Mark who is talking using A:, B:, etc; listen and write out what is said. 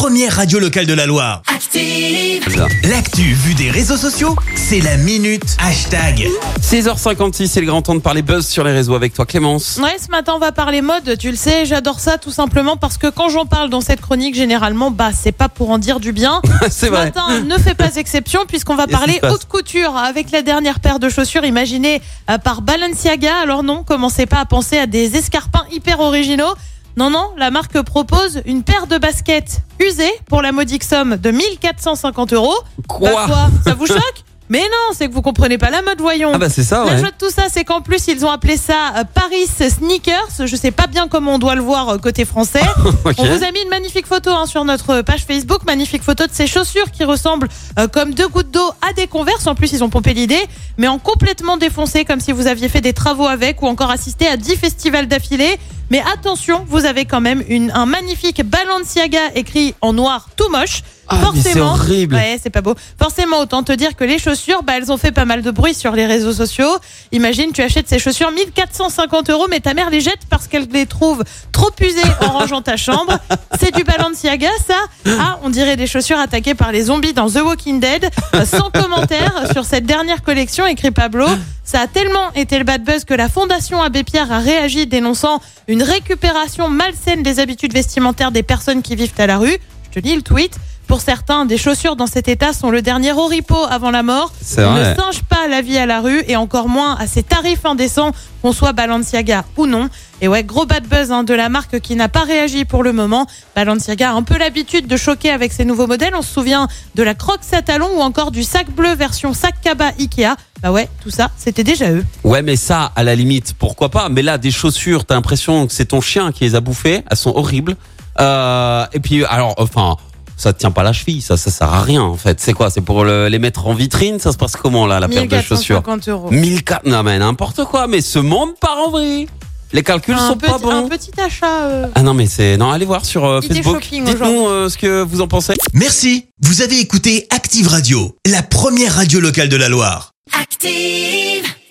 A: première radio locale de la Loire.
B: Active.
A: L'actu vue des réseaux sociaux, c'est la minute hashtag.
C: 6h56, c'est le grand temps de parler buzz sur les réseaux avec toi Clémence.
D: Ouais, ce matin, on va parler mode. Tu le sais, j'adore ça tout simplement parce que quand j'en parle dans cette chronique, généralement, bah, c'est pas pour en dire du bien.
C: c'est
D: Ce
C: vrai.
D: matin, ne fait pas exception puisqu'on va parler haute couture avec la dernière paire de chaussures imaginée euh, par Balenciaga. Alors non, commencez pas à penser à des escarpins hyper originaux. Non, non, la marque propose une paire de baskets usées pour la modique somme de 1450 euros.
C: Quoi
D: Bah quoi Ça vous choque? Mais non, c'est que vous comprenez pas la mode, voyons.
C: Ah bah c'est ça
D: La
C: ouais.
D: joie de tout ça, c'est qu'en plus, ils ont appelé ça euh, Paris Sneakers. Je sais pas bien comment on doit le voir euh, côté français. On vous a mis une magnifique photo hein, sur notre page Facebook. Magnifique photo de ces chaussures qui ressemblent euh, comme deux gouttes d'eau à des converses. En plus, ils ont pompé l'idée, mais en complètement défoncé, comme si vous aviez fait des travaux avec ou encore assisté à 10 festivals d'affilée. Mais attention, vous avez quand même un magnifique Balenciaga écrit en noir tout moche.
C: Ah, mais c'est horrible.
D: Ouais, c'est pas beau. Forcément, autant te dire que les chaussures, bah, elles ont fait pas mal de bruit sur les réseaux sociaux. Imagine, tu achètes ces chaussures 1450 euros, mais ta mère les jette parce qu'elle les trouve trop usées en rangeant ta chambre. C'est du Balenciaga, ça. Ah, on dirait des chaussures attaquées par les zombies dans The Walking Dead. Sans commentaire sur cette dernière collection, écrit Pablo. Ça a tellement été le bad buzz que la Fondation Abbé Pierre a réagi dénonçant une récupération malsaine des habitudes vestimentaires des personnes qui vivent à la rue. Je te lis le tweet. Pour certains, des chaussures dans cet état sont le dernier oripeau avant la mort. On ne singe pas la vie à la rue et encore moins à ces tarifs indécents, qu'on soit Balenciaga ou non. Et ouais, gros bad buzz hein, de la marque qui n'a pas réagi pour le moment. Balenciaga a un peu l'habitude de choquer avec ses nouveaux modèles. On se souvient de la Crocs à talons ou encore du sac bleu version sac cabas Ikea. Bah ouais, tout ça, c'était déjà eux.
C: Ouais mais ça à la limite pourquoi pas? Mais là des chaussures t'as l'impression que c'est ton chien qui les a bouffées. Elles sont horribles. Euh, et puis alors enfin ça tient pas la cheville. Ça ça sert à rien en fait. C'est quoi C'est pour le- les mettre en vitrine Ça se passe comment là la paire de chaussures
D: 1450 euros.
C: 1004 non mais n'importe quoi. Mais ce monde part en vrille. Les calculs
D: Un
C: sont
D: petit,
C: pas bons.
D: un petit achat. euh,
C: Ah non mais c'est non allez voir sur euh, Facebook. Dites-nous euh, ce que vous en pensez.
A: Merci, vous avez écouté Active Radio, la première radio locale de la Loire.
B: Active.